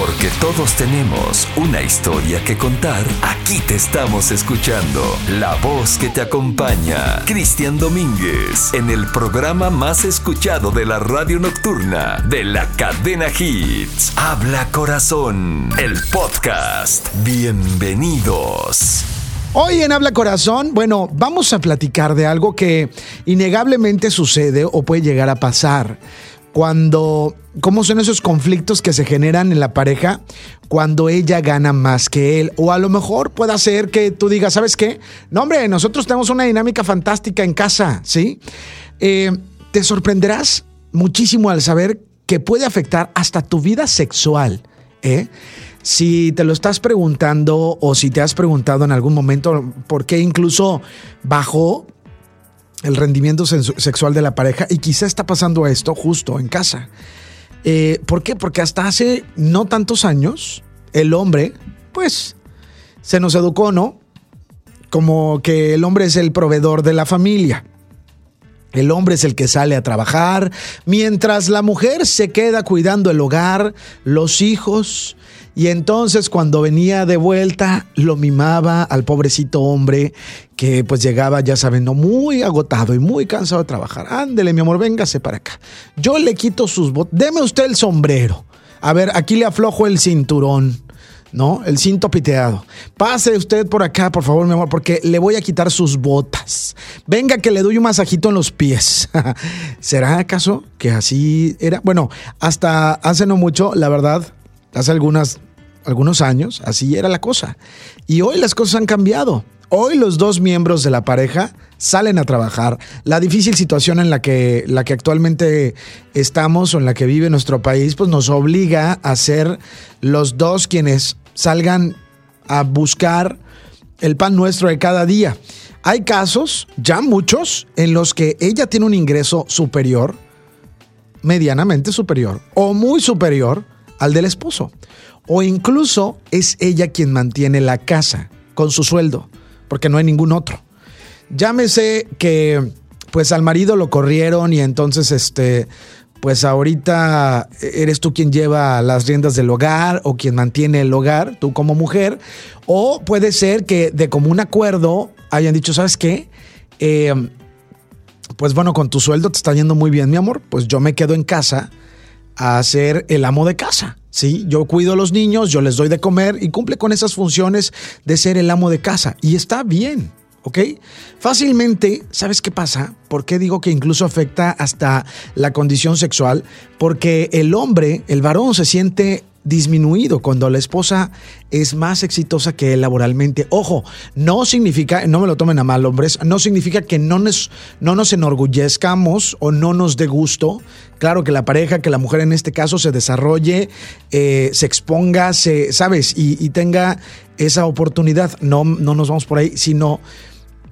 Porque todos tenemos una historia que contar, aquí te estamos escuchando. La voz que te acompaña, Cristian Domínguez, en el programa más escuchado de la radio nocturna de la cadena Hits. Habla Corazón, el podcast. Bienvenidos. Hoy en Habla Corazón, bueno, vamos a platicar de algo que innegablemente sucede o puede llegar a pasar cuando, ¿cómo son esos conflictos que se generan en la pareja cuando ella gana más que él? O a lo mejor puede ser que tú digas, ¿sabes qué? No, hombre, nosotros tenemos una dinámica fantástica en casa, ¿sí? Eh, te sorprenderás muchísimo al saber que puede afectar hasta tu vida sexual, ¿eh? Si te lo estás preguntando o si te has preguntado en algún momento por qué incluso bajó el rendimiento sexual de la pareja y quizá está pasando esto justo en casa. Eh, ¿Por qué? Porque hasta hace no tantos años el hombre, pues, se nos educó, ¿no? Como que el hombre es el proveedor de la familia. El hombre es el que sale a trabajar, mientras la mujer se queda cuidando el hogar, los hijos, y entonces cuando venía de vuelta lo mimaba al pobrecito hombre que pues llegaba, ya saben, muy agotado y muy cansado de trabajar. Ándele, mi amor, véngase para acá. Yo le quito sus botas. Deme usted el sombrero. A ver, aquí le aflojo el cinturón. ¿no? El cinto piteado. Pase usted por acá, por favor, mi amor, porque le voy a quitar sus botas. Venga que le doy un masajito en los pies. ¿Será acaso que así era? Bueno, hasta hace no mucho, la verdad, hace algunas, algunos años, así era la cosa. Y hoy las cosas han cambiado. Hoy los dos miembros de la pareja salen a trabajar. La difícil situación en la que, la que actualmente estamos o en la que vive nuestro país, pues nos obliga a ser los dos quienes salgan a buscar el pan nuestro de cada día. Hay casos, ya muchos, en los que ella tiene un ingreso superior, medianamente superior o muy superior al del esposo. O incluso es ella quien mantiene la casa con su sueldo, porque no hay ningún otro. Llámese que pues al marido lo corrieron y entonces este pues ahorita eres tú quien lleva las riendas del hogar o quien mantiene el hogar, tú como mujer, o puede ser que de común acuerdo hayan dicho, ¿sabes qué? Eh, pues bueno, con tu sueldo te está yendo muy bien, mi amor, pues yo me quedo en casa a ser el amo de casa. Sí, yo cuido a los niños, yo les doy de comer y cumple con esas funciones de ser el amo de casa. Y está bien, ¿ok? Fácilmente, ¿sabes qué pasa? ¿Por qué digo que incluso afecta hasta la condición sexual? Porque el hombre, el varón, se siente disminuido cuando la esposa es más exitosa que él laboralmente. Ojo, no significa, no me lo tomen a mal, hombres, no significa que no nos, no nos enorgullezcamos o no nos dé gusto. Claro que la pareja, que la mujer en este caso se desarrolle, eh, se exponga, se, ¿sabes? Y, y tenga esa oportunidad. No, no nos vamos por ahí, sino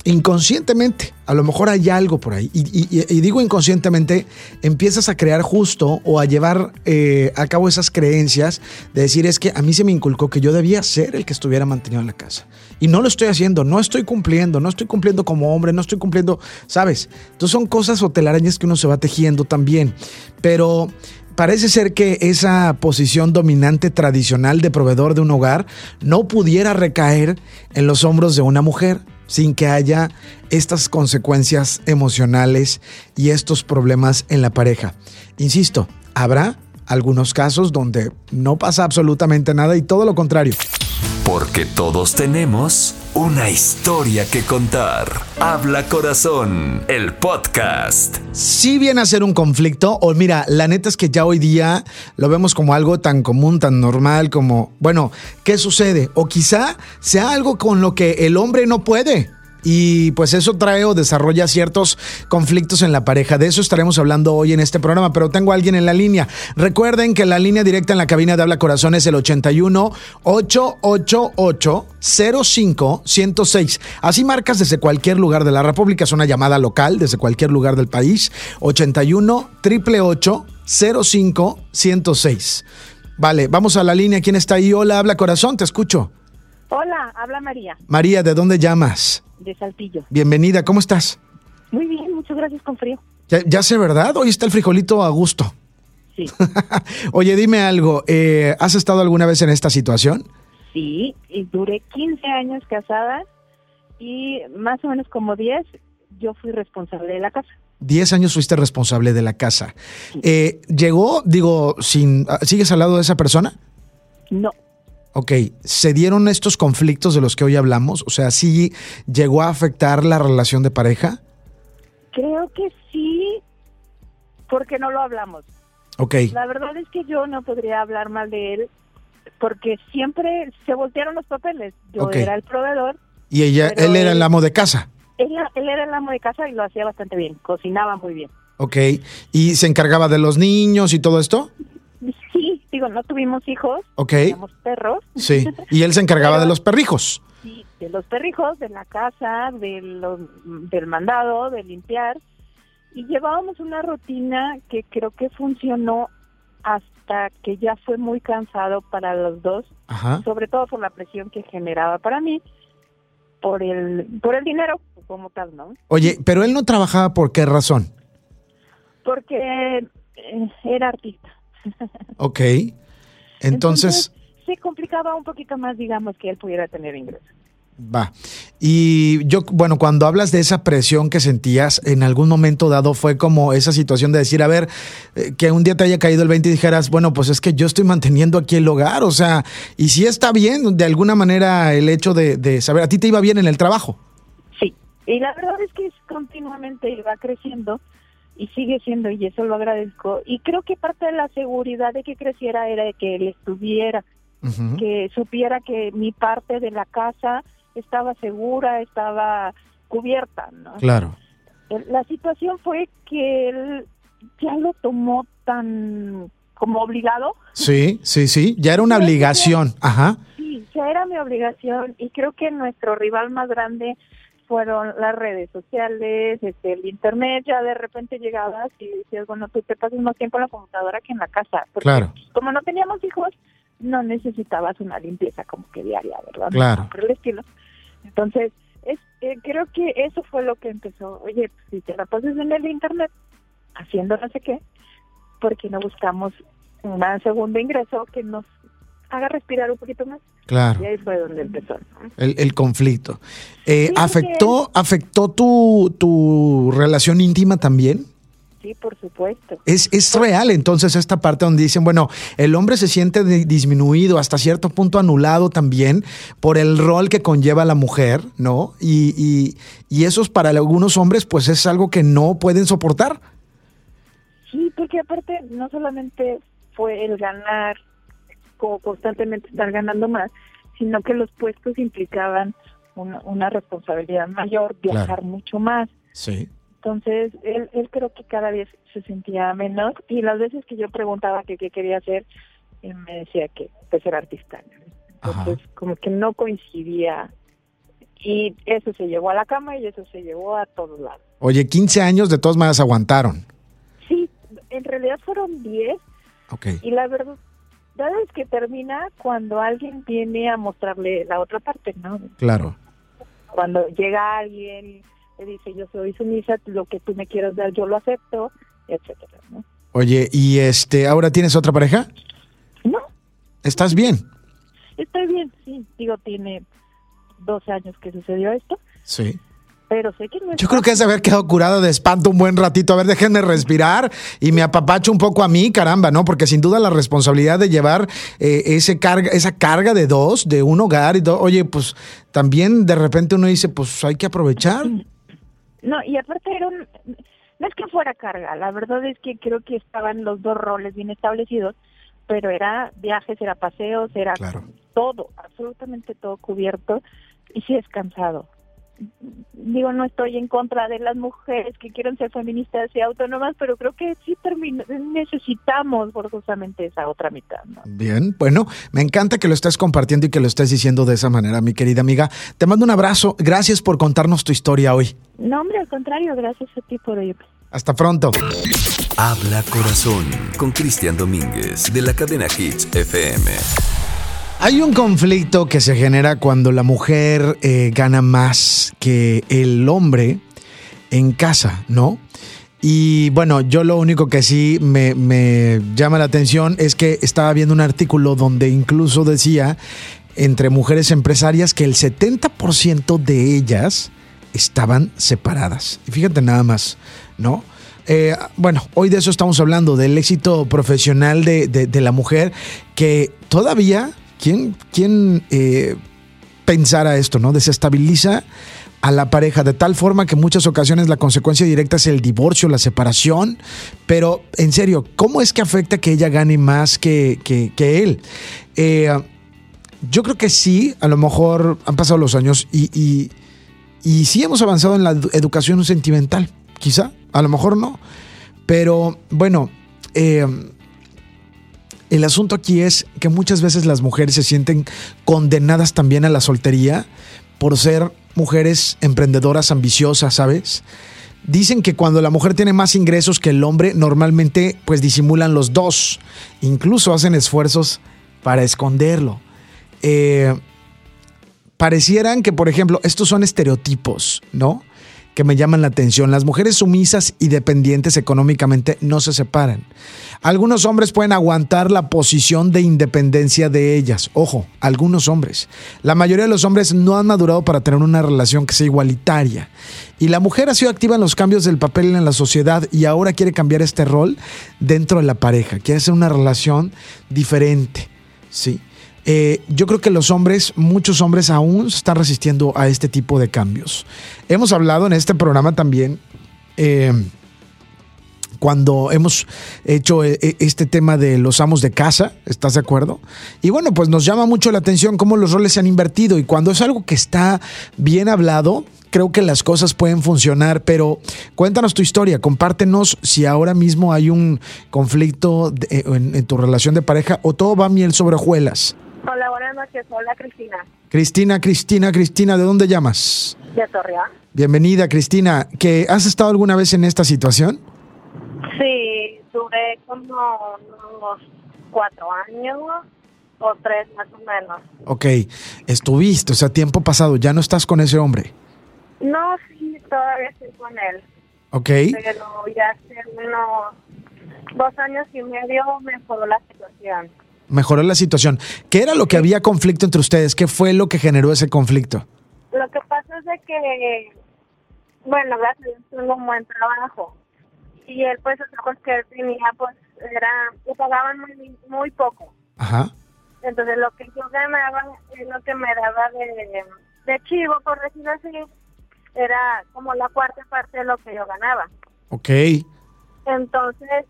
inconscientemente, a lo mejor hay algo por ahí, y, digo inconscientemente, empiezas a crear justo o a llevar eh, a cabo esas creencias de decir es que a mí se me inculcó que yo debía ser el que estuviera mantenido en la casa. Y no lo estoy haciendo, no estoy cumpliendo, no estoy cumpliendo como hombre, no estoy cumpliendo, ¿sabes? Entonces son cosas o telarañas que uno se va tejiendo también. Pero parece ser que esa posición dominante tradicional de proveedor de un hogar no pudiera recaer en los hombros de una mujer sin que haya estas consecuencias emocionales y estos problemas en la pareja. Insisto, habrá algunos casos donde no pasa absolutamente nada y todo lo contrario. Porque todos tenemos una historia que contar. Habla Corazón, el podcast. Si viene a ser un conflicto, o mira, la neta es que ya hoy día lo vemos como algo tan común, tan normal, como, bueno, ¿qué sucede? O quizá sea algo con lo que el hombre no puede. Y pues eso trae o desarrolla ciertos conflictos en la pareja. De eso estaremos hablando hoy en este programa, pero tengo a alguien en la línea. Recuerden que la línea directa en la cabina de Habla Corazón es el 81 888 05 106. Así marcas desde cualquier lugar de la República, es una llamada local desde cualquier lugar del país. 81 888 05 106. Vale, vamos a la línea. ¿Quién está ahí? Hola, Habla Corazón, te escucho. Hola, habla María. María, ¿de dónde llamas? De Saltillo. Bienvenida, ¿cómo estás? Muy bien, muchas gracias con frío. Ya, sé, ¿verdad? Hoy está el frijolito a gusto. sí. Oye, dime algo, eh, ¿has estado alguna vez en esta situación? Sí, y duré 15 años casada y más o menos como 10 yo fui responsable de la casa. Diez años fuiste responsable de la casa. Eh, ¿Llegó, digo, sin, ah, sigues al lado de esa persona? No, Ok, ¿se dieron estos conflictos de los que hoy hablamos? O sea, ¿sí llegó a afectar la relación de pareja? creo que sí, porque no lo hablamos. Ok, La verdad es que yo no podría hablar mal de él porque siempre se voltearon los papeles. Yo era el proveedor, y ella, él era el amo de casa. él, él era el amo de casa y lo hacía bastante bien, cocinaba muy bien. Ok, y se encargaba de los niños y todo esto. Digo, no tuvimos hijos, Ok, teníamos perros. sí. Y él se encargaba Pero- de los perrijos. Sí, de los perrijos, de la casa, de los, del mandado, de limpiar. Y llevábamos una rutina que creo que funcionó hasta que ya fue muy cansado para los dos, Ajá. sobre todo por la presión que generaba para mí, por el, por el dinero como tal, ¿no? Oye, pero él no trabajaba por qué razón. Porque eh, era artista. Ok. Entonces, se complicaba un poquito más, digamos, que él pudiera tener ingresos. va. Y yo, bueno, cuando hablas de esa presión que sentías, en algún momento dado fue como esa situación de decir, a ver, eh, que un día te haya caído el 20 y dijeras, bueno, pues es que yo estoy manteniendo aquí el hogar, o sea, y si está bien, de alguna manera, el hecho de, de saber, a ti te iba bien en el trabajo. Sí, y la verdad es que continuamente iba creciendo y sigue siendo, y eso lo agradezco. Y creo que parte de la seguridad de que creciera era de que él estuviera, que supiera que mi parte de la casa estaba segura, estaba cubierta, ¿no? Claro. La situación fue que él ya lo tomó tan como obligado. Sí, sí, sí, ya era una obligación. Ajá. Sí, ya era mi obligación y creo que nuestro rival más grande fueron las redes sociales, este, el internet, ya de repente llegabas y decías, bueno, tú te pasas más tiempo en la computadora que en la casa. Porque Claro. como no teníamos hijos, no necesitabas una limpieza como que diaria, ¿verdad? Claro. Por el estilo. Entonces, es, eh, creo que eso fue lo que empezó. Oye, pues, si te la pasas en el internet haciendo no sé qué, ¿por qué no buscamos un segundo ingreso que nos haga respirar un poquito más? Claro. Y ahí fue donde empezó. ¿no? El, el conflicto. Eh, Sí, ¿Afectó, afectó tu, tu relación íntima también? Sí, por supuesto. Es, es real entonces esta parte donde dicen, bueno, el hombre se siente di- disminuido, hasta cierto punto anulado también por el rol que conlleva la mujer, ¿no? Y, y, y eso es para algunos hombres pues es algo que no pueden soportar. Sí, porque aparte no solamente fue el ganar, constantemente estar ganando más, sino que los puestos implicaban una, una responsabilidad mayor, viajar Claro. mucho más. Sí. Entonces, él, él creo que cada vez se sentía menos y las veces que yo preguntaba que qué quería hacer, él me decía que pues era artista. Entonces, como que no coincidía y eso se llevó a la cama y eso se llevó a todos lados. Oye, 15 años de todas maneras aguantaron. Sí, en realidad fueron 10 Ok. y la verdad es que termina cuando alguien viene a mostrarle la otra parte, ¿no? Claro. Cuando llega alguien y le dice yo soy sumisa, lo que tú me quieras dar yo lo acepto, etcétera, ¿no? Oye, ¿y este, ahora tienes otra pareja? No, ¿Estás bien? estoy bien, sí, digo, tiene dos años que sucedió esto, Sí. Pero sé que no es Yo creo que de haber quedado curada de espanto un buen ratito. A ver, déjenme respirar y me apapacho un poco a mí, caramba, ¿no? Porque sin duda la responsabilidad de llevar eh, ese carga, esa carga de dos, de un hogar y todo, oye, pues también de repente uno dice, pues hay que aprovechar. No, y aparte era un- no es que fuera carga, la verdad es que creo que estaban los dos roles bien establecidos, pero era viajes, era paseos, era Claro. todo, absolutamente todo cubierto y sí es cansado. Digo, no estoy en contra de las mujeres que quieren ser feministas y autónomas, pero creo que sí necesitamos forzosamente esa otra mitad. ¿no? Bien, bueno, me encanta que lo estés compartiendo y que lo estés diciendo de esa manera, mi querida amiga. Te mando un abrazo. Gracias por contarnos tu historia hoy. No, hombre, al contrario, gracias a ti por oírme. Hasta pronto. Habla Corazón con Cristian Domínguez de la cadena Hits FM. Hay un conflicto que se genera cuando la mujer eh, gana más que el hombre en casa, ¿no? Y bueno, yo lo único que sí me, llama la atención es que estaba viendo un artículo donde incluso decía entre mujeres empresarias que el 70% de ellas estaban separadas. Y fíjate nada más, ¿no? Eh, bueno, hoy de eso estamos hablando, del éxito profesional de, la mujer, que todavía, ¿quién, quién eh, pensara esto, ¿no? Desestabiliza a la pareja de tal forma que en muchas ocasiones la consecuencia directa es el divorcio, la separación, pero en serio, ¿cómo es que afecta que ella gane más que, que, él? Eh, yo creo que sí, a lo mejor han pasado los años y, y, sí hemos avanzado en la educación sentimental, quizá, a lo mejor no, pero bueno, eh, el asunto aquí es que muchas veces las mujeres se sienten condenadas también a la soltería por ser mujeres emprendedoras ambiciosas, ¿sabes? Dicen que cuando la mujer tiene más ingresos que el hombre, normalmente pues disimulan los dos. Incluso hacen esfuerzos para esconderlo. Eh, parecieran que, por ejemplo, estos son estereotipos, ¿no? Que me llaman la atención. Las mujeres sumisas y dependientes económicamente no se separan. Algunos hombres pueden aguantar la posición de independencia de ellas. Ojo, algunos hombres. La mayoría de los hombres no han madurado para tener una relación que sea igualitaria. Y la mujer ha sido activa en los cambios del papel en la sociedad y ahora quiere cambiar este rol dentro de la pareja. Quiere hacer una relación diferente. Sí. Eh, yo creo que los hombres, muchos hombres aún están resistiendo a este tipo de cambios. Hemos hablado en este programa también. Eh, cuando hemos hecho eh, este tema de los amos de casa, ¿estás de acuerdo? Y bueno, pues nos llama mucho la atención cómo los roles se han invertido y cuando es algo que está bien hablado, creo que las cosas pueden funcionar, pero cuéntanos tu historia, compártenos si ahora mismo hay un conflicto en, tu relación de pareja o todo va miel sobre hojuelas. Hola, buenas noches. Hola, Cristina. Cristina, Cristina, Cristina, ¿de dónde llamas? De Torreón. Bienvenida, Cristina. ¿Que ¿Has estado alguna vez en esta situación? Sí, duré como unos cuatro años o tres más o menos. Ok, estuviste, o sea, tiempo pasado, ¿ya no estás con ese hombre? No, sí, todavía estoy con él. Ok. Pero ya hace unos dos años y medio mejoró la situación mejoró la situación. ¿Qué era lo que había conflicto entre ustedes? ¿Qué fue lo que generó ese conflicto? Lo que pasa es de que, bueno, gracias a tengo un buen trabajo. Y él, pues, los ojos que él tenía, pues, era, le pagaban muy, muy poco. Ajá. Entonces, lo que yo ganaba es lo que me daba de, de chivo, por decirlo así, era como la cuarta parte de lo que yo ganaba. Ok. Entonces,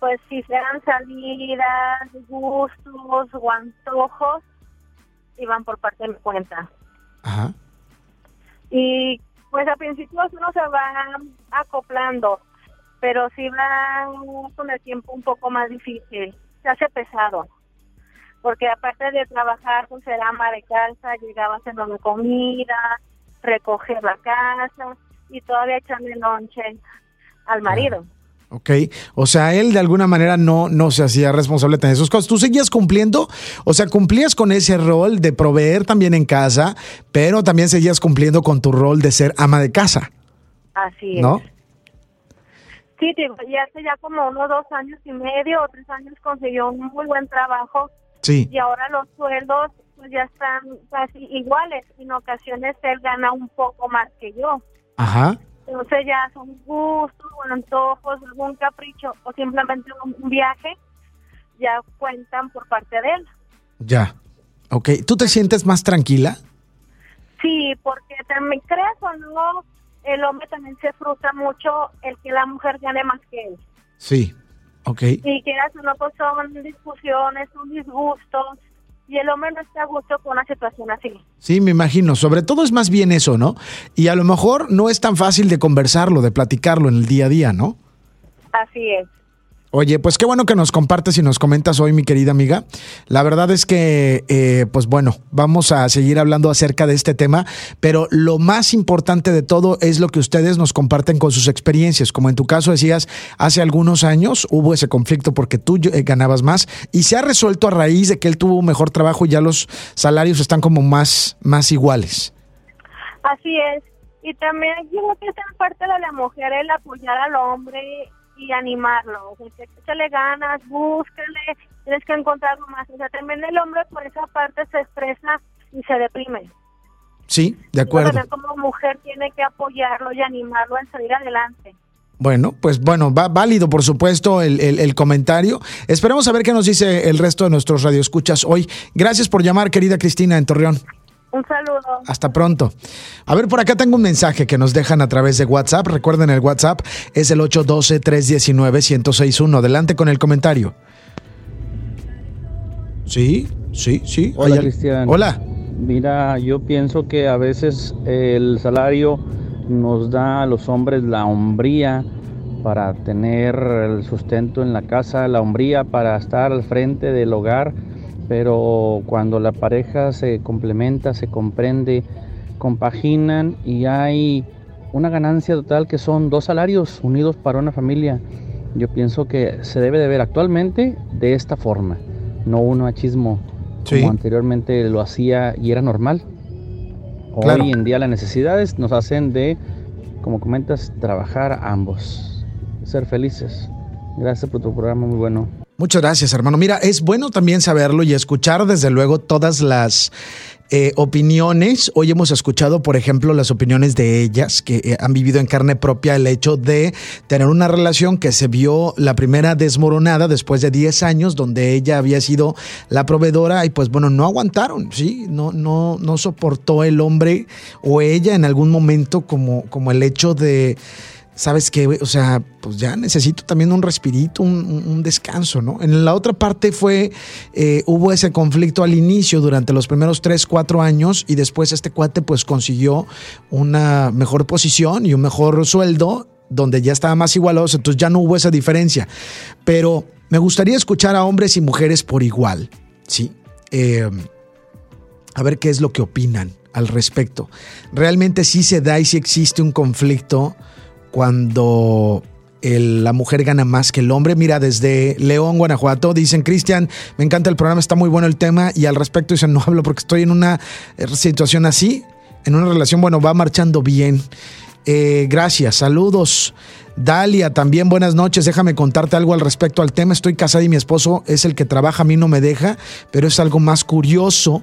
pues si sean salidas, gustos o antojos, iban por parte de mi cuenta. Ajá. Y pues a principios uno se va acoplando, pero si va con el tiempo un poco más difícil, se hace pesado. Porque aparte de trabajar, pues era ama de casa, llegaba haciendo comida, recoger la casa y todavía echarle lonche al marido. ¿Ok? O sea, él de alguna manera no, no se hacía responsable de esas cosas. ¿Tú seguías cumpliendo? O sea, cumplías con ese rol de proveer también en casa, pero también seguías cumpliendo con tu rol de ser ama de casa. Así es. ¿No? Sí, y hace ya como unos dos años y medio o tres años consiguió un muy buen trabajo. Sí. Y ahora los sueldos pues ya están casi iguales. En ocasiones él gana un poco más que yo. Ajá. Entonces ya son gustos o antojos, algún capricho o simplemente un viaje, ya cuentan por parte de él. Ya, ok. ¿Tú te sientes más tranquila? Sí, porque también crees o no, el hombre también se frustra mucho el que la mujer gane más que él. Sí, ok. Y quieras o no, pues son discusiones, son disgustos, y el hombre no está a gusto con una situación así. Sí, me imagino. Sobre todo es más bien eso, ¿no? Y a lo mejor no es tan fácil de conversarlo, de platicarlo en el día a día, ¿no? Así es. Oye, pues qué bueno que nos compartes y nos comentas hoy, mi querida amiga. La verdad es que, eh, pues bueno, vamos a seguir hablando acerca de este tema, pero lo más importante de todo es lo que ustedes nos comparten con sus experiencias. Como en tu caso decías, hace algunos años hubo ese conflicto porque tú eh, ganabas más y se ha resuelto a raíz de que él tuvo un mejor trabajo y ya los salarios están como más, más iguales. Así es. Y también yo creo que es parte de la mujer el apoyar al hombre y animarlo. O sea, que le ganas, búsquele, tienes que encontrarlo más. O sea, también el hombre por esa parte se estresa y se deprime. Sí, de acuerdo. como mujer tiene que apoyarlo y animarlo a salir adelante. Bueno, pues bueno, va válido por supuesto el, el, comentario. Esperemos a ver qué nos dice el resto de nuestros radioescuchas hoy. Gracias por llamar, querida Cristina en Torreón. Un saludo. Hasta pronto. A ver, por acá tengo un mensaje que nos dejan a través de WhatsApp. Recuerden, el WhatsApp es el 812-319-1061. Adelante con el comentario. Sí, sí, sí. Hola, Cristian. Hola. Mira, yo pienso que a veces el salario nos da a los hombres la hombría para tener el sustento en la casa, la hombría para estar al frente del hogar, pero cuando la pareja se complementa, se comprende, compaginan y hay una ganancia total que son dos salarios unidos para una familia. Yo pienso que se debe de ver actualmente de esta forma, no un machismo como anteriormente lo hacía y era normal. Hoy en día las necesidades nos hacen de, como comentas, trabajar ambos, ser felices. Gracias por tu programa, muy bueno. Muchas gracias, hermano. Mira, es bueno también saberlo y escuchar desde luego todas las eh, opiniones. Hoy hemos escuchado, por ejemplo, las opiniones de ellas que eh, han vivido en carne propia el hecho de tener una relación que se vio la primera desmoronada después de 10 años, donde ella había sido la proveedora y pues bueno, no aguantaron, ¿sí? No, no, no soportó el hombre o ella en algún momento como, como el hecho de sabes que, o sea, pues ya necesito también un respirito, un, descanso, ¿no? En la otra parte fue, eh, hubo ese conflicto al inicio durante los primeros tres, cuatro años y después este cuate pues consiguió una mejor posición y un mejor sueldo donde ya estaba más igualados, entonces ya no hubo esa diferencia. Pero me gustaría escuchar a hombres y mujeres por igual, ¿sí? Eh, a ver qué es lo que opinan al respecto. Realmente sí se da y sí existe un conflicto cuando la mujer gana más que el hombre. Mira, desde León, Guanajuato, dicen, Cristian, me encanta el programa, está muy bueno el tema y al respecto dicen, no hablo porque estoy en una eh, situación así, en una relación, bueno, va marchando bien. Eh, gracias, saludos. Dalia, también buenas noches. Déjame contarte algo al respecto al tema. Estoy casada y mi esposo es el que trabaja, a mí no me deja, pero es algo más curioso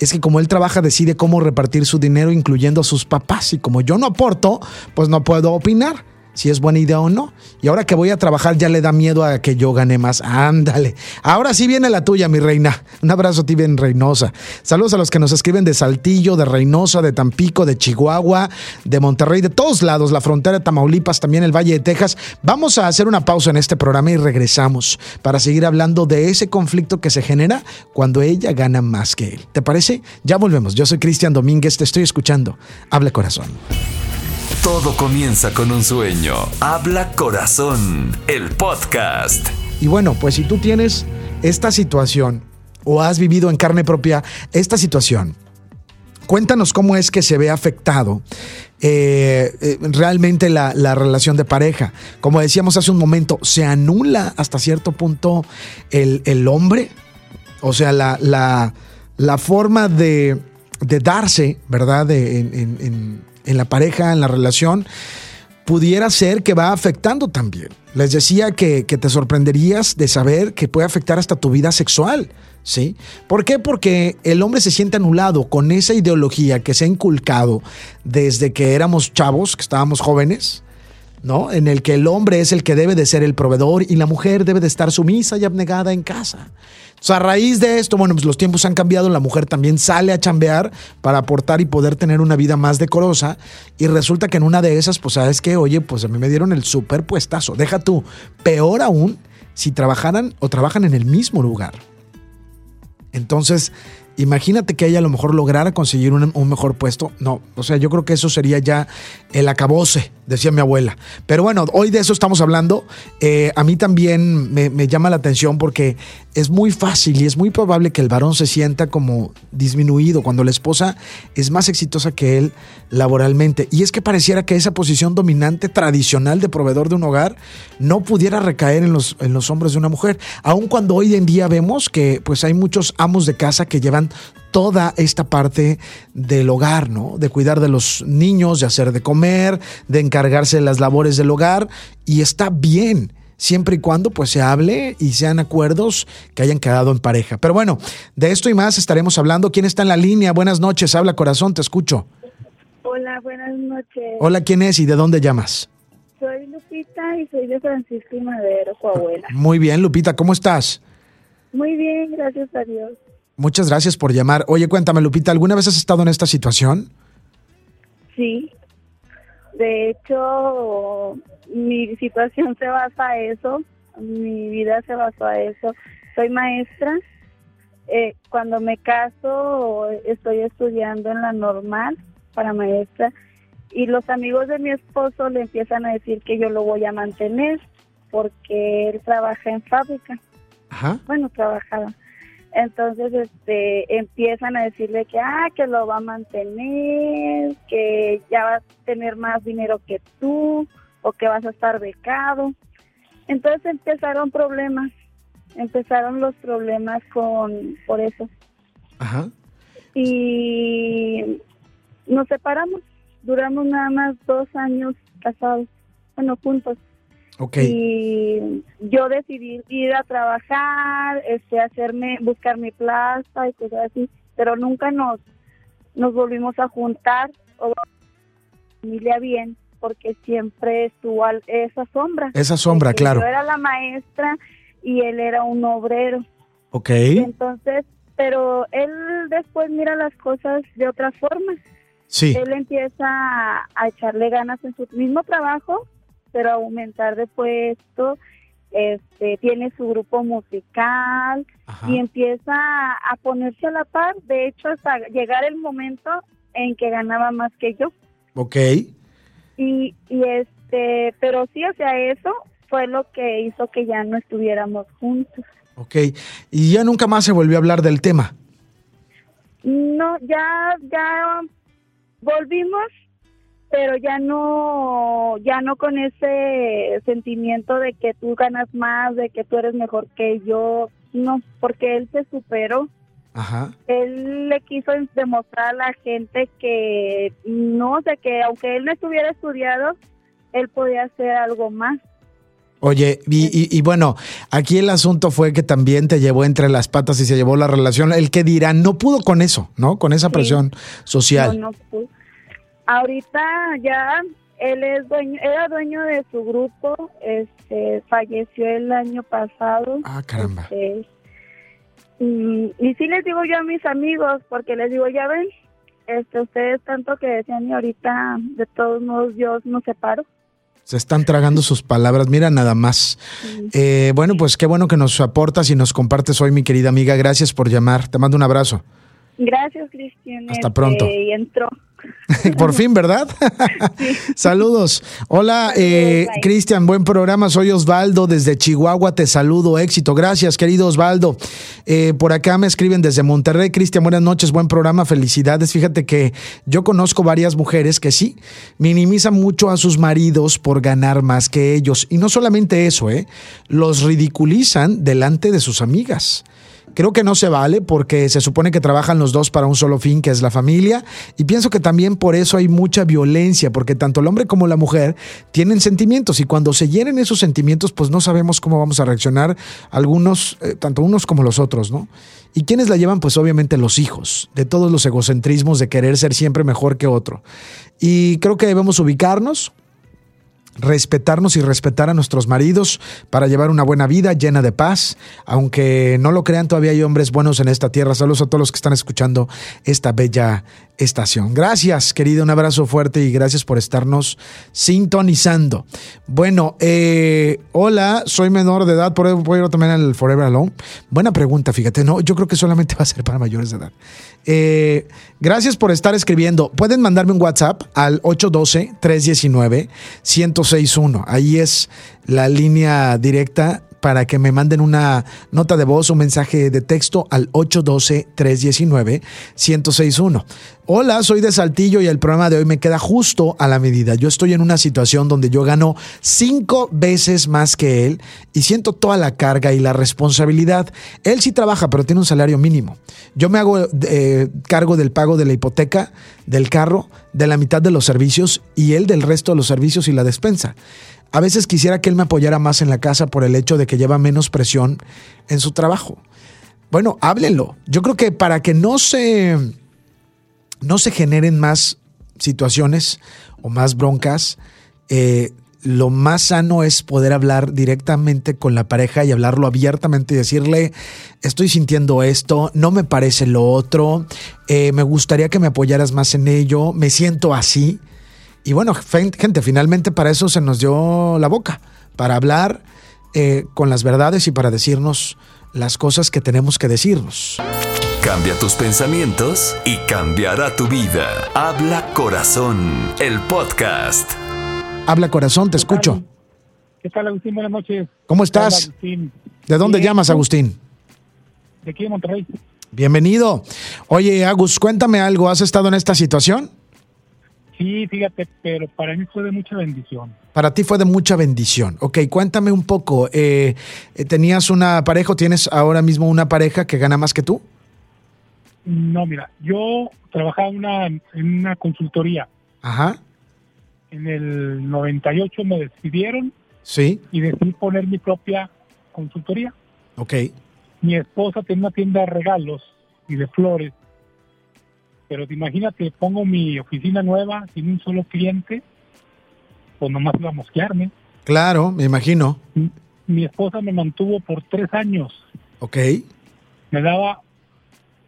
es que como él trabaja decide cómo repartir su dinero incluyendo a sus papás. Y como yo no aporto, pues no puedo opinar si es buena idea o no. Y ahora que voy a trabajar ya le da miedo a que yo gane más. Ándale. Ahora sí viene la tuya, mi reina. Un abrazo a ti bien Reynosa. Saludos a los que nos escriben de Saltillo, de Reynosa, de Tampico, de Chihuahua, de Monterrey, de todos lados, la frontera de Tamaulipas, también el Valle de Texas. Vamos a hacer una pausa en este programa y regresamos para seguir hablando de ese conflicto que se genera cuando ella gana más que él. ¿Te parece? Ya volvemos. Yo soy Cristian Domínguez, te estoy escuchando. Habla corazón. Todo comienza con un sueño. Habla Corazón, el podcast. Y bueno, pues si tú tienes esta situación o has vivido en carne propia esta situación, cuéntanos cómo es que se ve afectado eh, eh, realmente la, relación de pareja. Como decíamos hace un momento, se anula hasta cierto punto el, hombre, o sea, la, la, forma de, darse, ¿verdad? La pareja, en la relación, pudiera ser que va afectando también. Les decía que, te sorprenderías de saber que puede afectar hasta tu vida sexual. ¿Sí? ¿Por qué? Porque el hombre se siente anulado con esa ideología que se ha inculcado desde que éramos chavos, que estábamos jóvenes, ¿no? En el que el hombre es el que debe de ser el proveedor y la mujer debe de estar sumisa y abnegada en casa. O sea, a raíz de esto, bueno, pues los tiempos han cambiado, la mujer también sale a chambear para aportar y poder tener una vida más decorosa y resulta que en una de esas, pues sabes qué, oye, pues a mí me dieron el super puestazo. Deja tú, peor aún si trabajaran o trabajan en el mismo lugar. Entonces, Imagínate que ella a lo mejor lograra conseguir un, mejor puesto. No, o sea, yo creo que eso sería ya el acabose, decía mi abuela. Pero bueno, hoy de eso estamos hablando. Eh, a mí también me, me, llama la atención porque es muy fácil y es muy probable que el varón se sienta como disminuido cuando la esposa es más exitosa que él laboralmente. Y es que pareciera que esa posición dominante tradicional de proveedor de un hogar no pudiera recaer en los, en los hombres de una mujer. Aun cuando hoy en día vemos que pues hay muchos amos de casa que llevan toda esta parte del hogar, ¿no? De cuidar de los niños, de hacer de comer, de encargarse de las labores del hogar y está bien siempre y cuando pues se hable y sean acuerdos que hayan quedado en pareja. Pero bueno, de esto y más estaremos hablando. ¿Quién está en la línea? Buenas noches, habla corazón, te escucho. Hola, buenas noches. Hola, ¿quién es y de dónde llamas? Soy Lupita y soy de Francisco y Madero, Coahuila. Muy bien, Lupita, ¿cómo estás? Muy bien, gracias a Dios. Muchas gracias por llamar. Oye, cuéntame, Lupita, ¿alguna vez has estado en esta situación? Sí. De hecho, mi situación se basa a eso, mi vida se basó a eso. Soy maestra. Eh, cuando me caso, estoy estudiando en la normal para maestra y los amigos de mi esposo le empiezan a decir que yo lo voy a mantener porque él trabaja en fábrica. Ajá. Bueno, trabajaba. Entonces, este, empiezan a decirle que, ah, que lo va a mantener, que ya va a tener más dinero que tú, o que vas a estar becado. Entonces empezaron problemas, empezaron los problemas con, por eso. Ajá. Y nos separamos, duramos nada más dos años casados, bueno, juntos. Ok. Y yo decidí ir a trabajar, este, hacerme, buscar mi plaza y cosas así, pero nunca nos, nos volvimos a juntar o familia bien, porque siempre estuvo esa sombra. Esa sombra, claro. Yo era la maestra y él era un obrero. Ok. Entonces, pero él después mira las cosas de otra forma. Sí. Él empieza a, a echarle ganas en su mismo trabajo pero aumentar de puesto, este, tiene su grupo musical y empieza a ponerse a la par, de hecho hasta llegar el momento en que ganaba más que yo. Ok. Y, y este, pero sí, o sea, eso fue lo que hizo que ya no estuviéramos juntos. Ok, y ya nunca más se volvió a hablar del tema. No, ya, ya volvimos, pero ya no, ya no con ese sentimiento de que tú ganas más, de que tú eres mejor que yo, no, porque él se superó. Ajá. Él le quiso demostrar a la gente que no, de que aunque él no estuviera estudiado, él podía hacer algo más. Oye, y, y, y, bueno, aquí el asunto fue que también te llevó entre las patas y se llevó la relación. El que dirá, no pudo con eso, ¿no? Con esa presión social. No, no pudo. Ahorita ya él es dueño, era dueño de su grupo, este, falleció el año pasado. Ah, caramba. Este, y, y sí les digo yo a mis amigos, porque les digo, ya ven, este, ustedes tanto que decían y ahorita de todos modos Dios nos separo. Se están tragando sus palabras, mira nada más. Sí. Eh, bueno, pues qué bueno que nos aportas y nos compartes hoy, mi querida amiga. Gracias por llamar. Te mando un abrazo. Gracias, Cristian. Hasta pronto. Y entró. Por fin, ¿verdad? Saludos. Hola, eh, Cristian, buen programa. Soy Osvaldo desde Chihuahua. Te saludo. Éxito. Gracias, querido Osvaldo. Eh, por acá me escriben desde Monterrey. Cristian, buenas noches. Buen programa. Felicidades. Fíjate que yo conozco varias mujeres que sí minimizan mucho a sus maridos por ganar más que ellos. Y no solamente eso, ¿eh? Los ridiculizan delante de sus amigas. Creo que no se vale porque se supone que trabajan los dos para un solo fin, que es la familia. Y pienso que también por eso hay mucha violencia, porque tanto el hombre como la mujer tienen sentimientos y cuando se llenen esos sentimientos, pues no sabemos cómo vamos a reaccionar algunos, eh, tanto unos como los otros, ¿no? ¿Y quiénes la llevan? Pues obviamente los hijos, de todos los egocentrismos de querer ser siempre mejor que otro. Y creo que debemos ubicarnos respetarnos y respetar a nuestros maridos para llevar una buena vida llena de paz. Aunque no lo crean, todavía hay hombres buenos en esta tierra. Saludos a todos los que están escuchando esta bella estación. Gracias, querido, un abrazo fuerte y gracias por estarnos sintonizando. Bueno, eh, hola, soy menor de edad, ¿puedo, ¿puedo ir también al Forever Alone? Buena pregunta, fíjate, no, yo creo que solamente va a ser para mayores de edad. Eh, gracias por estar escribiendo. Pueden mandarme un WhatsApp al 812-319-1061. Ahí es la línea directa para que me manden una nota de voz o mensaje de texto al 812-319-1061. Hola, soy de Saltillo y el programa de hoy me queda justo a la medida. Yo estoy en una situación donde yo gano cinco veces más que él y siento toda la carga y la responsabilidad. Él sí trabaja, pero tiene un salario mínimo. Yo me hago eh, cargo del pago de la hipoteca, del carro, de la mitad de los servicios y él del resto de los servicios y la despensa. A veces quisiera que él me apoyara más en la casa por el hecho de que lleva menos presión en su trabajo. Bueno, háblenlo. Yo creo que para que no se no se generen más situaciones o más broncas, eh, lo más sano es poder hablar directamente con la pareja y hablarlo abiertamente y decirle, estoy sintiendo esto, no me parece lo otro, eh, me gustaría que me apoyaras más en ello, me siento así. Y bueno, gente, finalmente para eso se nos dio la boca, para hablar eh, con las verdades y para decirnos las cosas que tenemos que decirnos. Cambia tus pensamientos y cambiará tu vida. Habla Corazón, el podcast. Habla Corazón, te escucho. ¿Qué tal, Agustín? Buenas noches. ¿Cómo estás? ¿De dónde llamas, Agustín? De aquí de Monterrey. Bienvenido. Oye, Agus, cuéntame algo. ¿Has estado en esta situación? Sí, fíjate, pero para mí fue de mucha bendición. Para ti fue de mucha bendición. Ok, cuéntame un poco. Eh, ¿Tenías una pareja o tienes ahora mismo una pareja que gana más que tú? No, mira, yo trabajaba una, en una consultoría. Ajá. En el 98 me despidieron. Sí. Y decidí poner mi propia consultoría. Ok. Mi esposa tenía una tienda de regalos y de flores. Pero imagínate, pongo mi oficina nueva sin un solo cliente, pues nomás iba a mosquearme. Claro, me imagino. Mi, mi esposa me mantuvo por tres años. Ok. Me daba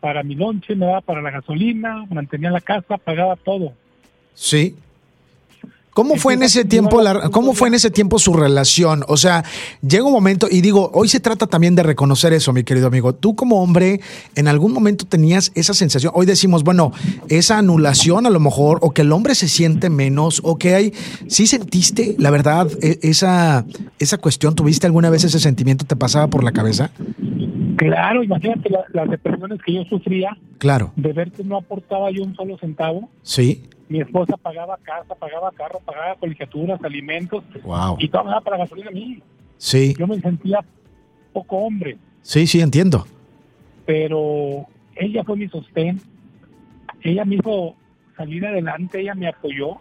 para mi lonche, me daba para la gasolina, mantenía la casa, pagaba todo. Sí. ¿Cómo fue en ese tiempo la, cómo fue en ese tiempo su relación? O sea, llega un momento y digo, hoy se trata también de reconocer eso, mi querido amigo. Tú como hombre en algún momento tenías esa sensación. Hoy decimos, bueno, esa anulación a lo mejor o que el hombre se siente menos o que hay ¿sí sentiste la verdad e, esa esa cuestión? ¿Tuviste alguna vez ese sentimiento te pasaba por la cabeza? Claro, imagínate las depresiones que yo sufría. Claro. De ver que no aportaba yo un solo centavo. Sí. Mi esposa pagaba casa, pagaba carro, pagaba colegiaturas, alimentos. Wow. Y todo para gasolina a mí. Sí. Yo me sentía poco hombre. Sí, sí, entiendo. Pero ella fue mi sostén. Ella me hizo salir adelante, ella me apoyó.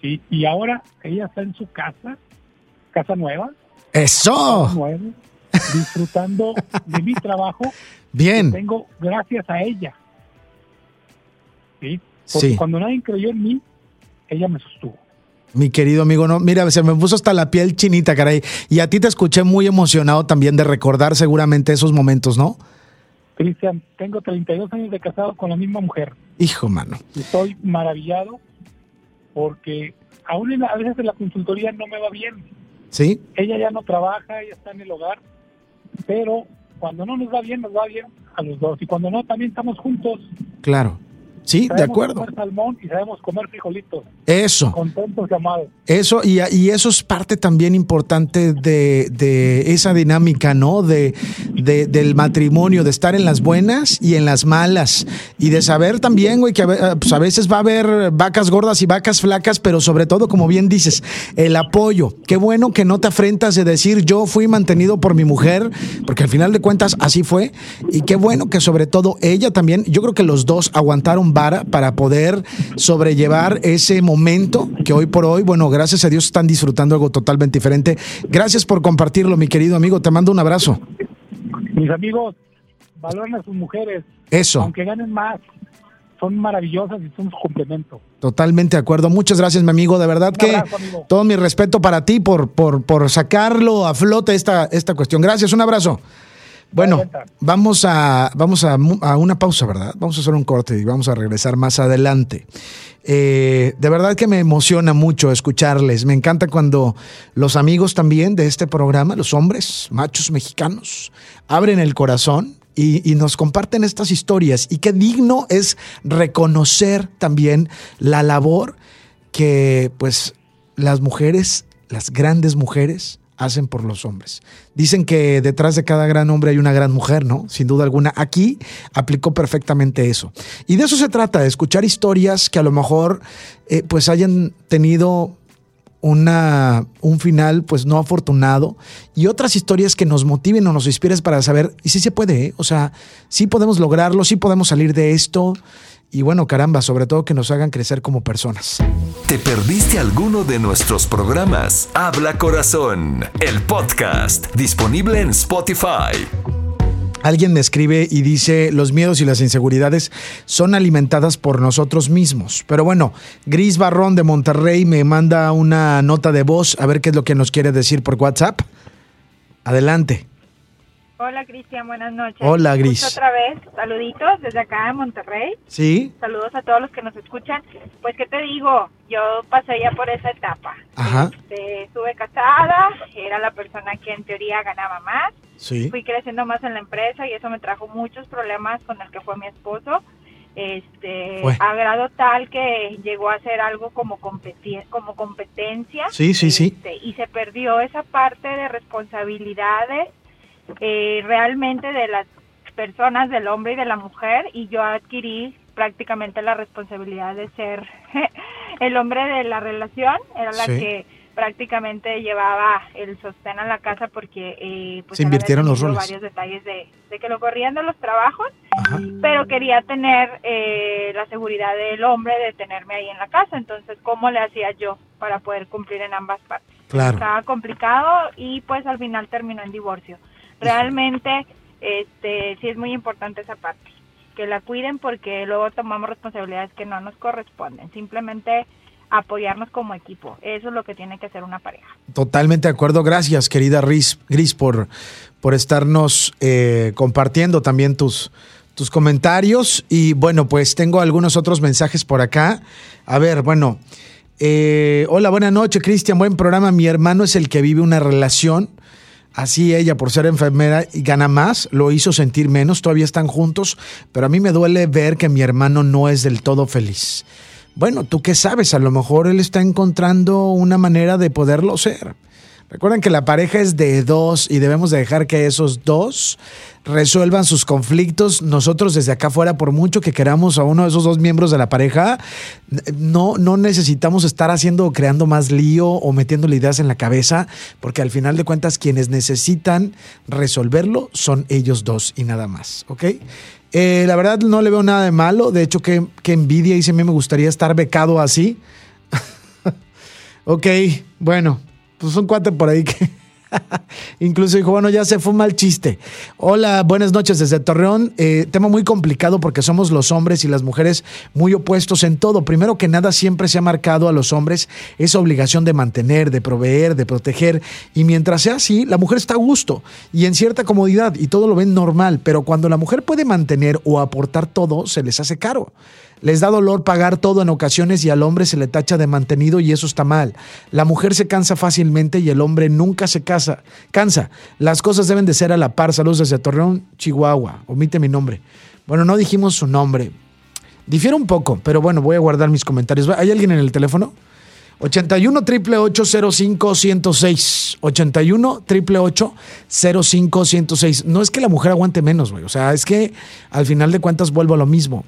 ¿sí? Y ahora ella está en su casa, casa nueva. ¡Eso! Nueva, disfrutando de mi trabajo. Bien. tengo gracias a ella. ¿sí? Porque cuando nadie creyó en mí, ella me sostuvo. Mi querido amigo, no, mira, se me puso hasta la piel chinita, caray. Y a ti te escuché muy emocionado también de recordar seguramente esos momentos, ¿no? Cristian, tengo 32 años de casado con la misma mujer. Hijo, mano. Estoy maravillado porque aún en a veces en la consultoría no me va bien. Sí. Ella ya no trabaja, ella está en el hogar, pero cuando no nos va bien, nos va bien a los dos. Y cuando no, también estamos juntos. Claro. Sí, de acuerdo. comer salmón y sabemos comer frijolitos. Eso. Contentos y amados. Eso, y, y, eso es parte también importante de, de esa dinámica, ¿no? De, de, del matrimonio, de estar en las buenas y en las malas. Y de saber también, güey, que a, pues a veces va a haber vacas gordas y vacas flacas, pero sobre todo, como bien dices, el apoyo. Qué bueno que no te afrentas de decir yo fui mantenido por mi mujer, porque al final de cuentas así fue. Y qué bueno que sobre todo ella también, yo creo que los dos aguantaron para poder sobrellevar ese momento que hoy por hoy, bueno, gracias a Dios están disfrutando algo totalmente diferente. Gracias por compartirlo, mi querido amigo. Te mando un abrazo. Mis amigos, valoren a sus mujeres. Eso. Aunque ganen más, son maravillosas y son su complemento. Totalmente de acuerdo. Muchas gracias, mi amigo. De verdad que todo mi respeto para ti por, por, por sacarlo a flote esta, esta cuestión. Gracias, un abrazo. Bueno, vamos a, vamos a, una pausa, ¿verdad? Vamos a hacer un corte y vamos a regresar más adelante. Eh, de verdad que me emociona mucho escucharles. Me encanta cuando los amigos también de este programa, los hombres, machos mexicanos, abren el corazón y, y, nos comparten estas historias. Y qué digno es reconocer también la labor que pues las mujeres, las grandes mujeres, hacen por los hombres. Dicen que detrás de cada gran hombre hay una gran mujer, ¿no? Sin duda alguna. Aquí aplicó perfectamente eso. Y de eso se trata, escuchar historias que a lo mejor eh, pues hayan tenido una, un final pues no afortunado y otras historias que nos motiven o nos inspiren para saber, y sí se puede, ¿eh? o sea, sí podemos lograrlo, sí podemos salir de esto y bueno, caramba, sobre todo que nos hagan crecer como personas. ¿Te perdiste alguno de nuestros programas? Habla Corazón, el podcast, disponible en Spotify. Alguien me escribe y dice, los miedos y las inseguridades son alimentadas por nosotros mismos. Pero bueno, Gris Barrón de Monterrey me manda una nota de voz, a ver qué es lo que nos quiere decir por WhatsApp. Adelante. Hola Cristian, buenas noches. Hola Gris. Otra vez, saluditos desde acá de Monterrey. Sí. Saludos a todos los que nos escuchan. Pues qué te digo, yo pasé ya por esa etapa. Ajá. Este, estuve casada, era la persona que en teoría ganaba más. Sí. Fui creciendo más en la empresa y eso me trajo muchos problemas con el que fue mi esposo. Este, Fue. a grado tal que llegó a ser algo como, competi- como competencia. Sí, sí, sí. Este, y se perdió esa parte de responsabilidades eh, realmente de las personas, del hombre y de la mujer, y yo adquirí prácticamente la responsabilidad de ser el hombre de la relación, era la Sí. que prácticamente llevaba el sostén a la casa porque eh, pues Se invirtieron los roles. varios detalles de, de que lo corrían de los trabajos Ajá. pero quería tener eh, la seguridad del hombre de tenerme ahí en la casa. Entonces, ¿cómo le hacía yo para poder cumplir en ambas partes? Claro. Estaba complicado y pues al final terminó en divorcio. Realmente, este, sí es muy importante esa parte, que la cuiden porque luego tomamos responsabilidades que no nos corresponden. Simplemente apoyarnos como equipo. Eso es lo que tiene que hacer una pareja. Totalmente de acuerdo. Gracias, querida Riz, Gris, por, por estarnos eh, compartiendo también tus, tus comentarios. Y bueno, pues tengo algunos otros mensajes por acá. A ver, bueno. eh, hola, buena noche, Cristian. Buen programa. Mi hermano es el que vive una relación. Así ella, por ser enfermera y gana más, lo hizo sentir menos. Todavía están juntos, pero a mí me duele ver que mi hermano no es del todo feliz. Bueno, tú qué sabes, a lo mejor él está encontrando una manera de poderlo ser. Recuerden que la pareja es de dos y debemos de dejar que esos dos resuelvan sus conflictos. Nosotros desde acá afuera, por mucho que queramos a uno de esos dos miembros de la pareja, no, no necesitamos estar haciendo o creando más lío o metiéndole ideas en la cabeza, porque al final de cuentas quienes necesitan resolverlo son ellos dos y nada más, ¿ok? Eh, la verdad no le veo nada de malo, de hecho que, que envidia y si a mí me gustaría estar becado así. ok, bueno, pues un cuate por ahí que incluso dijo, bueno, ya se fue mal chiste. Hola, buenas noches desde Torreón. Eh, tema muy complicado porque somos los hombres y las mujeres muy opuestos en todo. Primero que nada, siempre se ha marcado a los hombres esa obligación de mantener, de proveer, de proteger. Y mientras sea así, la mujer está a gusto y en cierta comodidad y todo lo ven normal. Pero cuando la mujer puede mantener o aportar todo, se les hace caro. Les da dolor pagar todo en ocasiones y al hombre se le tacha de mantenido y eso está mal. La mujer se cansa fácilmente y el hombre nunca se casa, cansa. Las cosas deben de ser a la par. Saludos desde Torreón, Chihuahua. Omite mi nombre. Bueno, no dijimos su nombre. Difiere un poco, pero bueno, voy a guardar mis comentarios. ¿Hay alguien en el teléfono? 81 888 106 81 888 106 No es que la mujer aguante menos, güey. O sea, es que al final de cuentas vuelvo a lo mismo.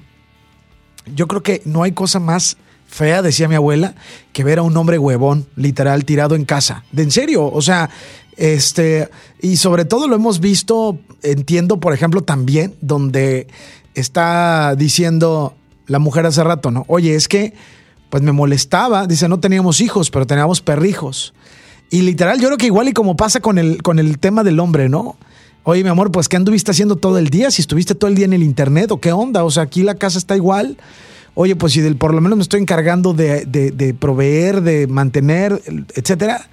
Yo creo que no hay cosa más fea, decía mi abuela, que ver a un hombre huevón, literal, tirado en casa. De en serio, o sea, este, y sobre todo lo hemos visto, entiendo, por ejemplo, también, donde está diciendo la mujer hace rato, ¿no? Oye, es que, pues me molestaba, dice, no teníamos hijos, pero teníamos perrijos. Y literal, yo creo que igual y como pasa con el, con el tema del hombre, ¿no? Oye, mi amor, pues ¿qué anduviste haciendo todo el día? Si estuviste todo el día en el internet o qué onda, o sea, aquí la casa está igual. Oye, pues si del, por lo menos me estoy encargando de, de, de proveer, de mantener, etcétera,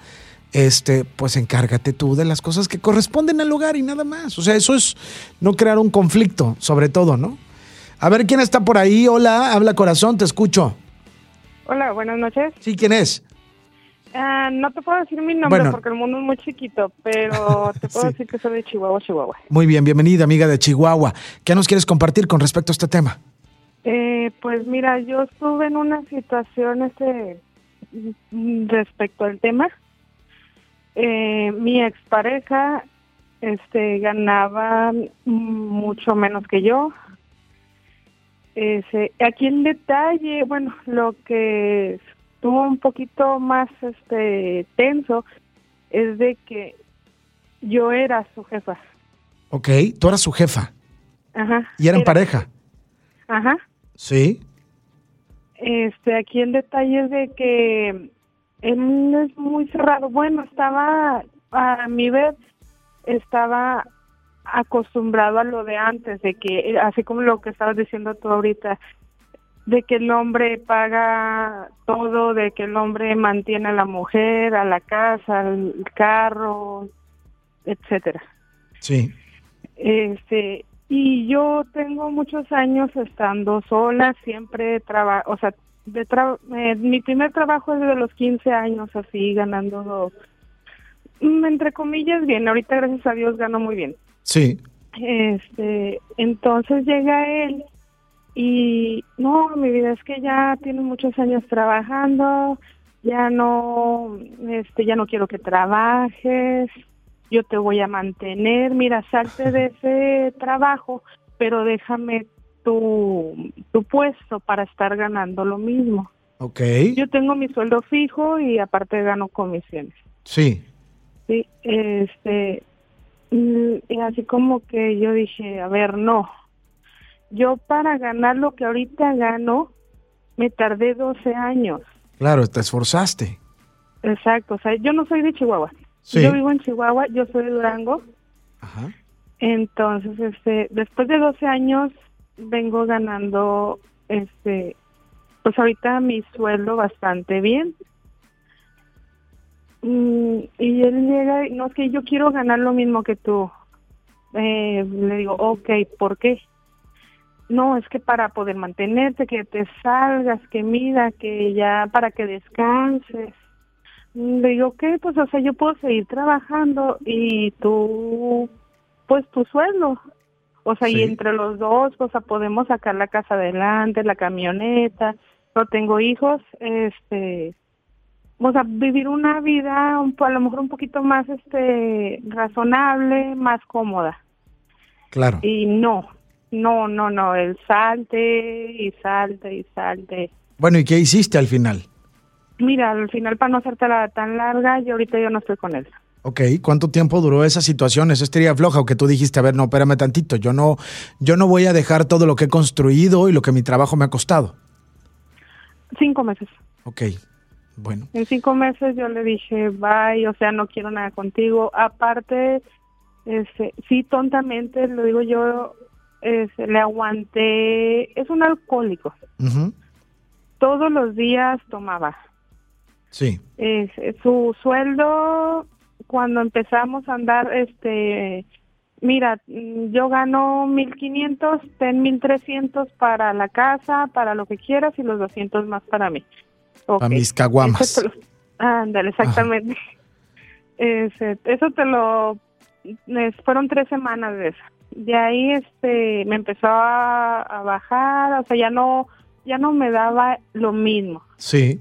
este, pues encárgate tú de las cosas que corresponden al hogar y nada más. O sea, eso es no crear un conflicto, sobre todo, ¿no? A ver, ¿quién está por ahí? Hola, habla corazón, te escucho. Hola, buenas noches. Sí, ¿quién es? Ah, no te puedo decir mi nombre Bueno. porque el mundo es muy chiquito, pero te puedo Sí. decir que soy de Chihuahua, Chihuahua. Muy bien, bienvenida, amiga de Chihuahua. ¿Qué nos quieres compartir con respecto a este tema? Eh, pues mira, yo estuve en una situación este respecto al tema. eh, mi expareja este, ganaba mucho menos que yo. Ese, aquí el detalle, bueno, lo que estuvo un poquito más este tenso es de que yo era su jefa. Ok, tú eras su jefa. Ajá. ¿Y eran era- pareja? Ajá. Sí. Este, aquí el detalle es de que él es muy cerrado. Bueno, estaba, a mi ver, estaba acostumbrado a lo de antes, de que, así como lo que estabas diciendo tú ahorita, de que el hombre paga todo, de que el hombre mantiene a la mujer, a la casa, al carro, etcétera. Sí. Este, y yo tengo muchos años estando sola, siempre trabajo, o sea, de tra- eh, mi primer trabajo es de los 15 años, así, ganando, mm, entre comillas, bien. Ahorita, gracias a Dios, gano muy bien. Sí. Este, entonces llega él y no, mi vida es que ya tiene muchos años trabajando, ya no, este, ya no quiero que trabajes, yo te voy a mantener, mira, salte de ese trabajo, pero déjame tu, tu puesto para estar ganando lo mismo. Ok. Yo tengo mi sueldo fijo y aparte gano comisiones. Sí. Sí, este, mm, y así como que yo dije, a ver, no, yo para ganar lo que ahorita gano, me tardé 12 años, Claro, te esforzaste. exacto, o sea, yo no soy de Chihuahua, Sí. yo vivo en Chihuahua, yo soy de Durango, Ajá. entonces, este, después de 12 años vengo ganando, este, pues ahorita mi sueldo bastante bien. Mm, y él llega no es que yo quiero ganar lo mismo que tú. Eh, le digo, ok, ¿por qué? No, es que para poder mantenerte, que te salgas, que mira, que ya para que descanses. Mm, Le digo, ok, pues o sea, yo puedo seguir trabajando y tú, pues tu sueldo. O sea, Sí. y entre los dos, o sea, podemos sacar la casa adelante, la camioneta. No tengo hijos, este, o sea, vivir una vida un a lo mejor un poquito más, este, razonable, más cómoda. Claro. Y no, no, no, no, el salte y salte y salte. Bueno, ¿y qué hiciste al final? Mira, al final para no hacértela tan larga, yo ahorita yo no estoy con él. Ok, ¿cuánto tiempo duró esa situación, esa estería floja o que tú dijiste, a ver, no, espérame tantito, yo no, yo no voy a dejar todo lo que he construido y lo que mi trabajo me ha costado? Cinco meses. Ok, bueno, En cinco meses yo le dije, bye, o sea, no quiero nada contigo. Aparte, este, sí, tontamente, lo digo yo, este, le aguanté, es un alcohólico. Todos los días tomaba. sí, Es- su sueldo, cuando empezamos a andar, este, mira, yo gano 1500, ten 1300 para la casa, para lo que quieras y los 200 más para mí. para Ok. mis caguamas. Ándale, exactamente. Eso te lo... es- fueron tres semanas de eso. De ahí este me empezó a, a bajar, o sea, ya no ya no me daba lo mismo. Sí.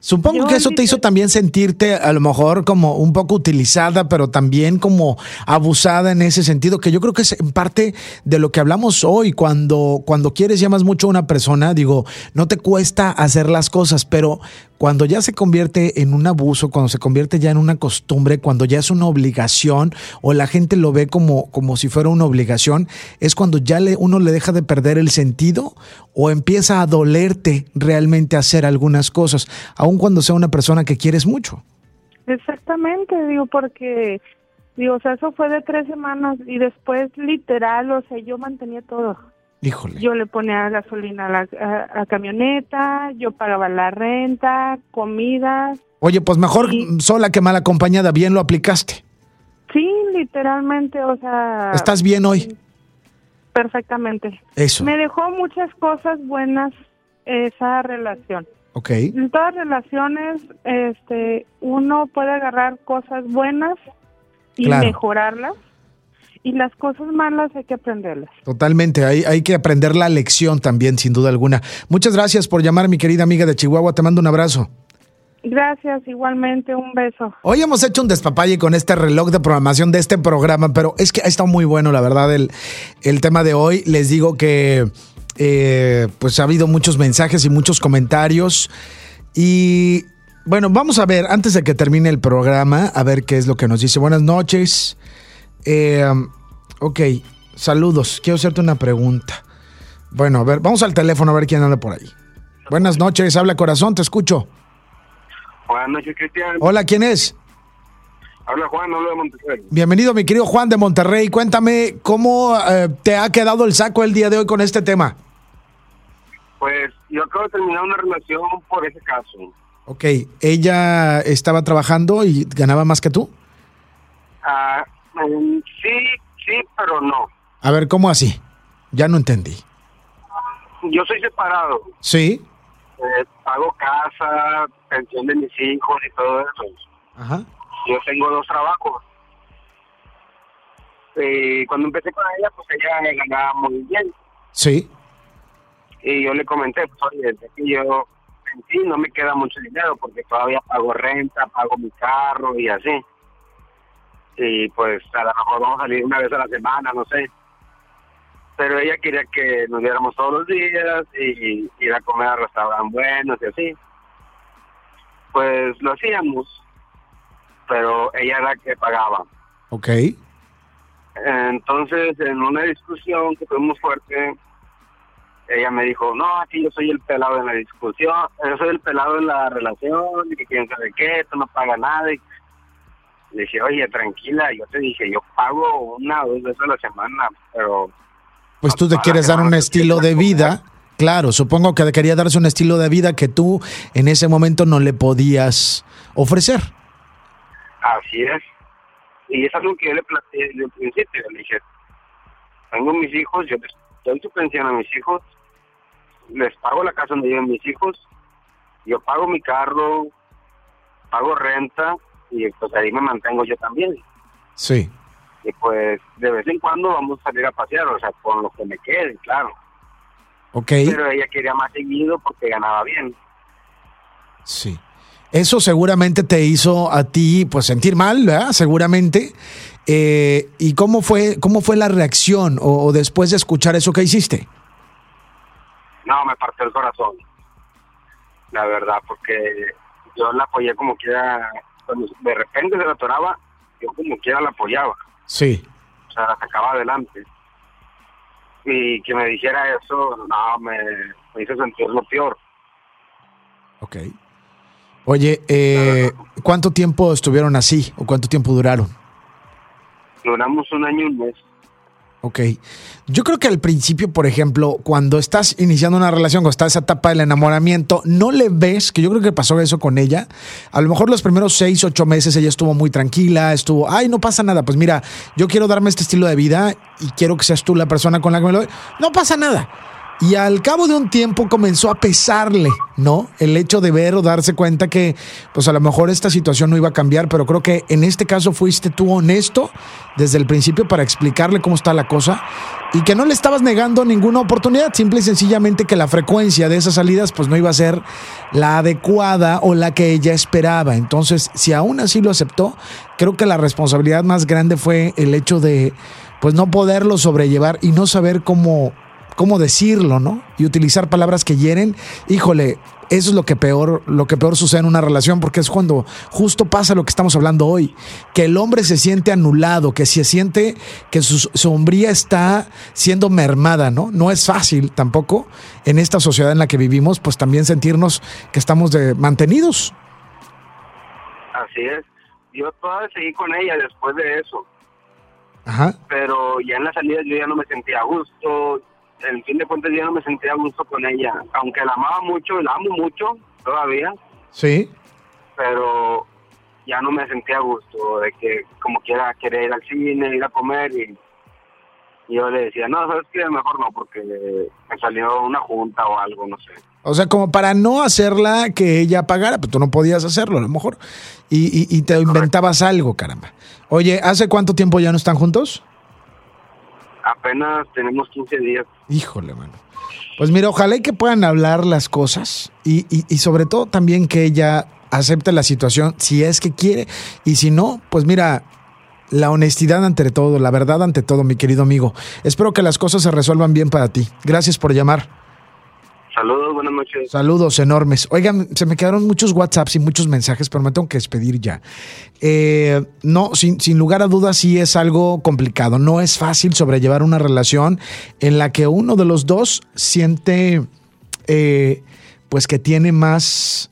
Supongo Yo que eso te hizo también sentirte a lo mejor como un poco utilizada, pero también como abusada en ese sentido, que yo creo que es en parte de lo que hablamos hoy, cuando, cuando quieres y amas mucho a una persona, digo, no te cuesta hacer las cosas, pero cuando ya se convierte en un abuso, cuando se convierte ya en una costumbre, cuando ya es una obligación o la gente lo ve como, como si fuera una obligación, es cuando ya le, uno le deja de perder el sentido o empieza a dolerte realmente hacer algunas cosas, aun cuando sea una persona que quieres mucho. Exactamente, digo, porque, digo, o sea, eso fue de tres semanas y después literal, o sea, yo mantenía todo. Híjole. Yo le ponía gasolina a la a- a camioneta, yo pagaba la renta, comida, Oye, pues mejor Sí. sola que mal acompañada, bien lo aplicaste. sí, literalmente, o sea, ¿Estás bien hoy? perfectamente. Eso. Me dejó muchas cosas buenas esa relación. Ok. En todas relaciones, este, uno puede agarrar cosas buenas y Claro. mejorarlas, y las cosas malas hay que aprenderlas. Totalmente, hay, hay que aprender la lección también, sin duda alguna. Muchas gracias por llamar, mi querida amiga de Chihuahua. Te mando un abrazo. Gracias, igualmente, un beso. Hoy hemos hecho un despapalle con este reloj de programación de este programa, pero es que ha estado muy bueno, la verdad, el, el tema de hoy. Les digo que eh, pues ha habido muchos mensajes y muchos comentarios. Y bueno, vamos a ver, antes de que termine el programa, a ver qué es lo que nos dice. Buenas noches. Eh, ok, saludos. Quiero hacerte una pregunta. Bueno, a ver, vamos al teléfono a ver quién anda por ahí. Buenas noches, habla corazón, te escucho. Buenas noches, Cristian. Hola, ¿quién es? Habla Juan, habla de Monterrey. Bienvenido, mi querido Juan de Monterrey. Cuéntame cómo eh, te ha quedado el saco el día de hoy con este tema. Pues yo acabo de terminar una relación por ese caso. Ok, ¿ella estaba trabajando y ganaba más que tú? Ah, mm, sí, sí, pero no. A ver, ¿cómo así? Ya no entendí. Yo soy separado. Sí. Eh, pago casa, pensión de mis hijos y todo eso. Ajá. Yo tengo dos trabajos. Y cuando empecé con ella, pues ella ganaba muy bien. Sí. Y yo le comenté, pues oye, es que yo en sí no me queda mucho dinero porque todavía pago renta, pago mi carro y así. Y pues a lo mejor vamos a salir una vez a la semana, no sé. Pero ella quería que nos viéramos todos los días y ir a comer a restaurantes buenos y así. Pues lo hacíamos, pero ella era la que pagaba. Ok. Entonces, en una discusión que tuvimos fuerte, ella me dijo, no, aquí yo soy el pelado en la discusión, yo soy el pelado en la relación, y que quién sabe qué, tú no pagas nada. Y le dije, oye, tranquila, yo te dije, yo pago una o dos veces a la semana, pero... Pues tú te quieres dar un estilo de vida. Claro, supongo que quería darse un estilo de vida que tú en ese momento no le podías ofrecer. Así es. Y es algo que yo le planteé desde el principio. Le dije, tengo mis hijos, yo les doy su pensión a mis hijos, les pago la casa donde viven mis hijos, yo pago mi carro, pago renta y pues ahí me mantengo yo también. Sí. Y pues de vez en cuando vamos a salir a pasear, o sea, con lo que me quede, claro. Ok. Pero ella quería más seguido porque ganaba bien. Sí. Eso seguramente te hizo a ti pues sentir mal, ¿verdad? Seguramente. Eh, ¿Y cómo fue, cómo fue la reacción o, o después de escuchar eso que hiciste? No, me partió el corazón. La verdad, porque yo la apoyé como quiera. De repente se la atoraba, yo como quiera la apoyaba. Sí. O sea, la sacaba adelante. Y que me dijera eso, no, me, me hizo sentir lo peor. Ok. Oye, eh, ¿cuánto tiempo estuvieron así o cuánto tiempo duraron? Duramos un año y un mes. Ok. Yo creo que al principio, por ejemplo, cuando estás iniciando una relación, cuando está esa etapa del enamoramiento, no le ves, que yo creo que pasó eso con ella. A lo mejor los primeros seis, ocho meses ella estuvo muy tranquila, estuvo, ay, no pasa nada. Pues mira, yo quiero darme este estilo de vida y quiero que seas tú la persona con la que me lo doy. No pasa nada. Y al cabo de un tiempo comenzó a pesarle, ¿no? El hecho de ver o darse cuenta que, pues a lo mejor esta situación no iba a cambiar, pero creo que en este caso fuiste tú honesto desde el principio para explicarle cómo está la cosa y que no le estabas negando ninguna oportunidad, simple y sencillamente que la frecuencia de esas salidas pues no iba a ser la adecuada o la que ella esperaba. Entonces, si aún así lo aceptó, creo que la responsabilidad más grande fue el hecho de pues no poderlo sobrellevar y no saber cómo cómo decirlo, ¿no? Y utilizar palabras que hieren. Híjole, eso es lo que peor, lo que peor sucede en una relación, porque es cuando justo pasa lo que estamos hablando hoy, que el hombre se siente anulado, que se siente que su sombría está siendo mermada, ¿no? No es fácil tampoco en esta sociedad en la que vivimos, pues también sentirnos que estamos de, mantenidos. Así es. Yo todavía seguí con ella después de eso. Ajá. Pero ya en la salida yo ya no me sentía a gusto, en fin de cuentas yo no me sentía a gusto con ella, aunque la amaba mucho, la amo mucho todavía, Sí. pero ya no me sentía a gusto de que como quiera querer ir al cine, ir a comer y, y yo le decía, no, sabes que mejor no, porque me salió una junta o algo, no sé. O sea, como para no hacerla que ella pagara, pues tú no podías hacerlo a lo mejor. Y, y- y te inventabas algo, caramba. Oye, ¿hace cuánto tiempo ya no están juntos? Apenas tenemos 15 días. Híjole, mano. Pues mira, ojalá y que puedan hablar las cosas y, y- y sobre todo también que ella acepte la situación si es que quiere y si no, pues mira, la honestidad ante todo, la verdad ante todo, mi querido amigo. Espero que las cosas se resuelvan bien para ti. Gracias por llamar. Saludos, buenas noches. Saludos enormes. Oigan, se me quedaron muchos WhatsApps y muchos mensajes, pero me tengo que despedir ya. Eh, no, sin, lugar a dudas, sí es algo complicado. No es fácil sobrellevar una relación en la que uno de los dos siente, eh, pues, que tiene más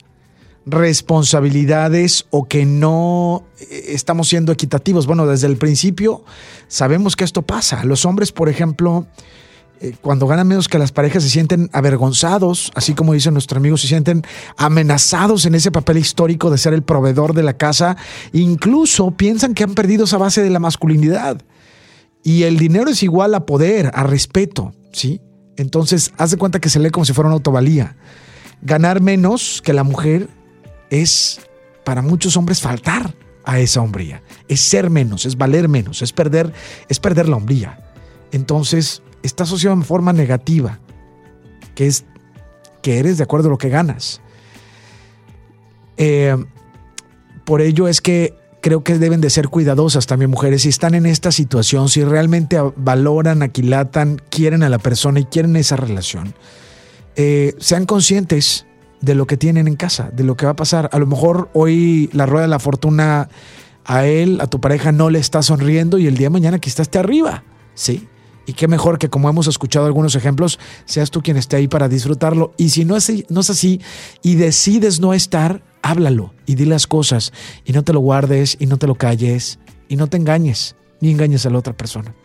responsabilidades o que no eh, estamos siendo equitativos. Bueno, desde el principio sabemos que esto pasa. Los hombres, por ejemplo, eh, cuando ganan menos que las parejas se sienten avergonzados, así como dicen nuestros amigos, se sienten amenazados en ese papel histórico de ser el proveedor de la casa, incluso piensan que han perdido esa base de la masculinidad. Y el dinero es igual a poder, a respeto, ¿sí? Entonces, haz de cuenta que se lee como si fuera una autovalía. Ganar menos que la mujer es para muchos hombres faltar a esa hombría. Es ser menos, es valer menos, es perder, es perder la hombría. Entonces, está asociado en forma negativa, que es que eres de acuerdo a lo que ganas. Eh, por ello es que creo que deben de ser cuidadosas también mujeres si están en esta situación, si realmente valoran, aquilatan, quieren a la persona y quieren esa relación. Eh, sean conscientes de lo que tienen en casa, de lo que va a pasar. A lo mejor hoy la rueda de la fortuna a él, a tu pareja no le está sonriendo y el día de mañana quizás esté arriba, ¿sí? Y qué mejor que como hemos escuchado algunos ejemplos, seas tú quien esté ahí para disfrutarlo. Y si no es, no es así y decides no estar, háblalo y di las cosas y no te lo guardes y no te lo calles y no te engañes ni engañes a la otra persona.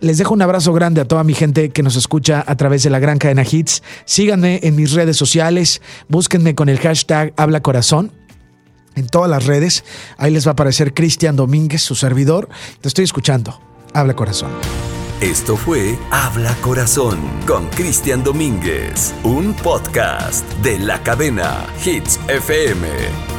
Les dejo un abrazo grande a toda mi gente que nos escucha a través de la gran cadena Hits. Síganme en mis redes sociales, búsquenme con el hashtag Habla Corazón en todas las redes. Ahí les va a aparecer Cristian Domínguez, su servidor. Te estoy escuchando. Habla Corazón. Esto fue Habla Corazón con Cristian Domínguez, un podcast de la cadena Hits FM.